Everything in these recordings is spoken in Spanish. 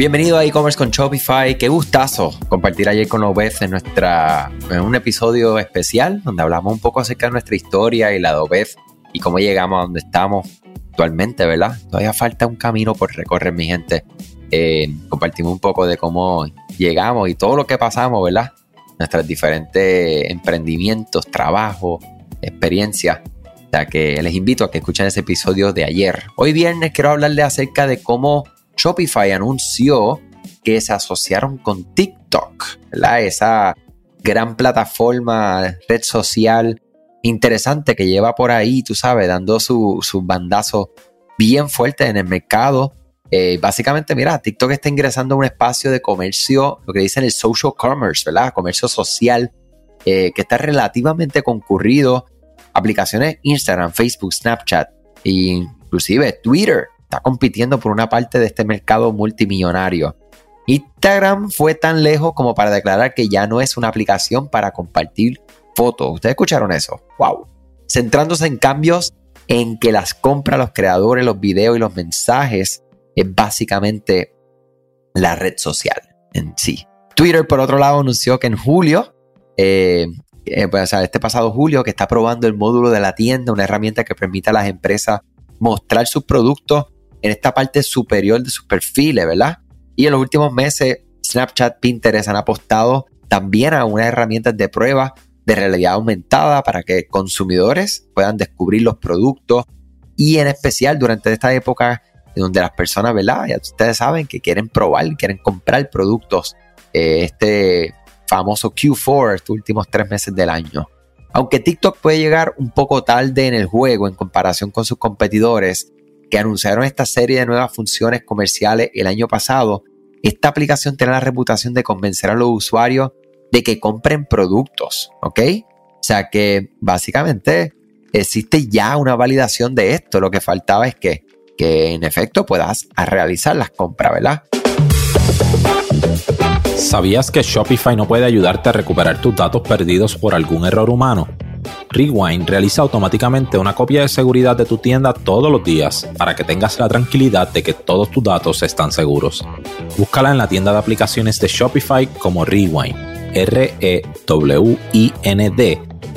Bienvenido a e-commerce con Shopify. Qué gustazo compartir ayer con Obez en nuestra en un episodio especial donde hablamos un poco acerca de nuestra historia y la de Obez y cómo llegamos a donde estamos actualmente, ¿verdad? Todavía falta un camino por recorrer, mi gente. Eh, compartimos un poco de cómo llegamos y todo lo que pasamos, ¿verdad? Nuestros diferentes emprendimientos, trabajos, experiencias. O sea que les invito a que escuchen ese episodio de ayer. Hoy viernes quiero hablarles acerca de cómo Shopify anunció que se asociaron con TikTok, ¿verdad? Esa gran plataforma, red social interesante que lleva por ahí, tú sabes, dando sus su bandazo bien fuerte en el mercado. Eh, básicamente, mira, TikTok está ingresando a un espacio de comercio, lo que dicen el social commerce, ¿verdad? Comercio social, eh, que está relativamente concurrido. Aplicaciones Instagram, Facebook, Snapchat e inclusive Twitter está compitiendo por una parte de este mercado multimillonario. Instagram fue tan lejos como para declarar que ya no es una aplicación para compartir fotos. ¿Ustedes escucharon eso? ¡Wow! Centrándose en cambios en que las compras, los creadores, los videos y los mensajes es básicamente la red social en sí. Twitter, por otro lado, anunció que en julio, eh, eh, pues, este pasado julio, que está probando el módulo de la tienda, una herramienta que permite a las empresas mostrar sus productos en esta parte superior de sus perfiles, ¿verdad? Y en los últimos meses, Snapchat, Pinterest han apostado también a unas herramientas de prueba de realidad aumentada para que consumidores puedan descubrir los productos y en especial durante esta época donde las personas, ¿verdad? Ya ustedes saben que quieren probar, quieren comprar productos, eh, este famoso Q4, estos últimos tres meses del año. Aunque TikTok puede llegar un poco tarde en el juego en comparación con sus competidores, que anunciaron esta serie de nuevas funciones comerciales el año pasado, esta aplicación tiene la reputación de convencer a los usuarios de que compren productos, ¿ok? O sea que básicamente existe ya una validación de esto. Lo que faltaba es que, que en efecto puedas realizar las compras, ¿verdad? ¿Sabías que Shopify no puede ayudarte a recuperar tus datos perdidos por algún error humano? Rewind realiza automáticamente una copia de seguridad de tu tienda todos los días para que tengas la tranquilidad de que todos tus datos están seguros. Búscala en la tienda de aplicaciones de Shopify como Rewind, R-E-W-I-N-D.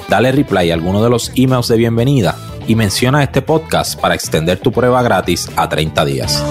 Dale reply a alguno de los emails de bienvenida y menciona este podcast para extender tu prueba gratis a 30 días.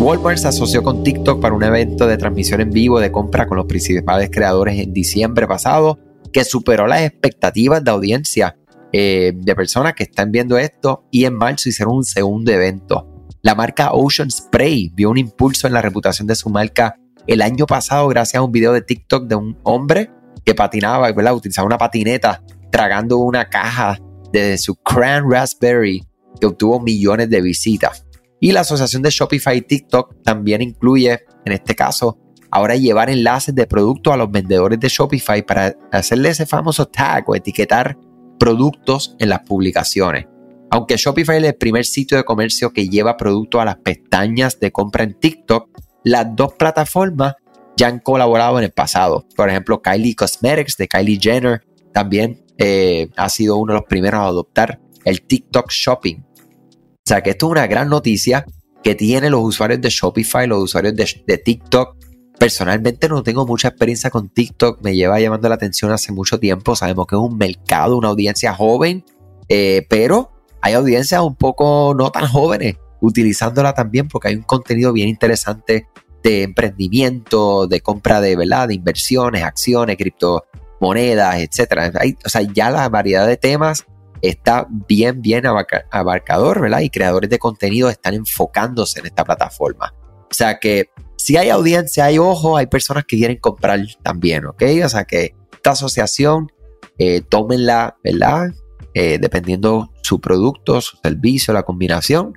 Walmart se asoció con TikTok para un evento de transmisión en vivo de compra con los principales creadores en diciembre pasado que superó las expectativas de audiencia eh, de personas que están viendo esto y en marzo hicieron un segundo evento. La marca Ocean Spray vio un impulso en la reputación de su marca el año pasado gracias a un video de TikTok de un hombre que patinaba, ¿verdad? utilizaba una patineta tragando una caja de su Cran Raspberry que obtuvo millones de visitas. Y la asociación de Shopify y TikTok también incluye, en este caso, ahora llevar enlaces de productos a los vendedores de Shopify para hacerle ese famoso tag o etiquetar productos en las publicaciones. Aunque Shopify es el primer sitio de comercio que lleva productos a las pestañas de compra en TikTok, las dos plataformas ya han colaborado en el pasado. Por ejemplo, Kylie Cosmetics de Kylie Jenner también eh, ha sido uno de los primeros a adoptar el TikTok Shopping. O sea que esto es una gran noticia que tienen los usuarios de Shopify, los usuarios de, de TikTok Personalmente no tengo mucha experiencia con TikTok, me lleva llamando la atención hace mucho tiempo, sabemos que es un mercado, una audiencia joven, eh, pero hay audiencias un poco no tan jóvenes utilizándola también porque hay un contenido bien interesante de emprendimiento, de compra de, ¿verdad? de inversiones, acciones, criptomonedas, etc. o sea, ya la variedad de temas está bien, bien abarcador, ¿verdad? Y creadores de contenido están enfocándose en esta plataforma. O sea que si hay audiencia, hay ojo, hay personas que quieren comprar también, ¿ok? O sea que esta asociación, eh, tómenla, ¿verdad? Eh, dependiendo su producto, su servicio, la combinación,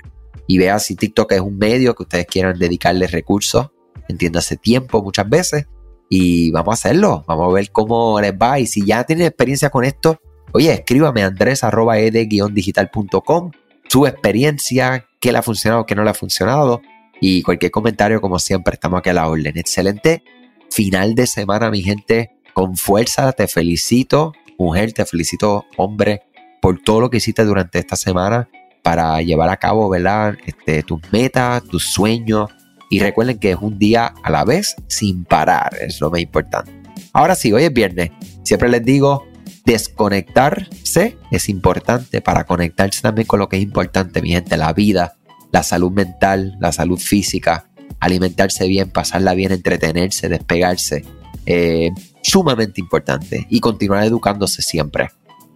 y vea si TikTok es un medio que ustedes quieran dedicarle recursos, entiéndase tiempo muchas veces, y vamos a hacerlo, vamos a ver cómo les va, y si ya tienen experiencia con esto, oye, escríbame andres.ed-digital.com, su experiencia, qué le ha funcionado, qué no le ha funcionado, y cualquier comentario, como siempre, estamos aquí a la orden. Excelente final de semana, mi gente. Con fuerza, te felicito, mujer, te felicito, hombre, por todo lo que hiciste durante esta semana para llevar a cabo, ¿verdad? Este, tus metas, tus sueños Y recuerden que es un día a la vez sin parar, es lo más importante. Ahora sí, hoy es viernes. Siempre les digo, desconectarse es importante para conectarse también con lo que es importante, mi gente, la vida, la salud mental, la salud física, alimentarse bien, pasarla bien, entretenerse, despegarse. Eh, sumamente importante y continuar educándose siempre.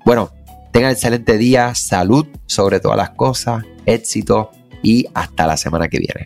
Bueno, tengan excelente día, salud sobre todas las cosas, éxito y hasta la semana que viene.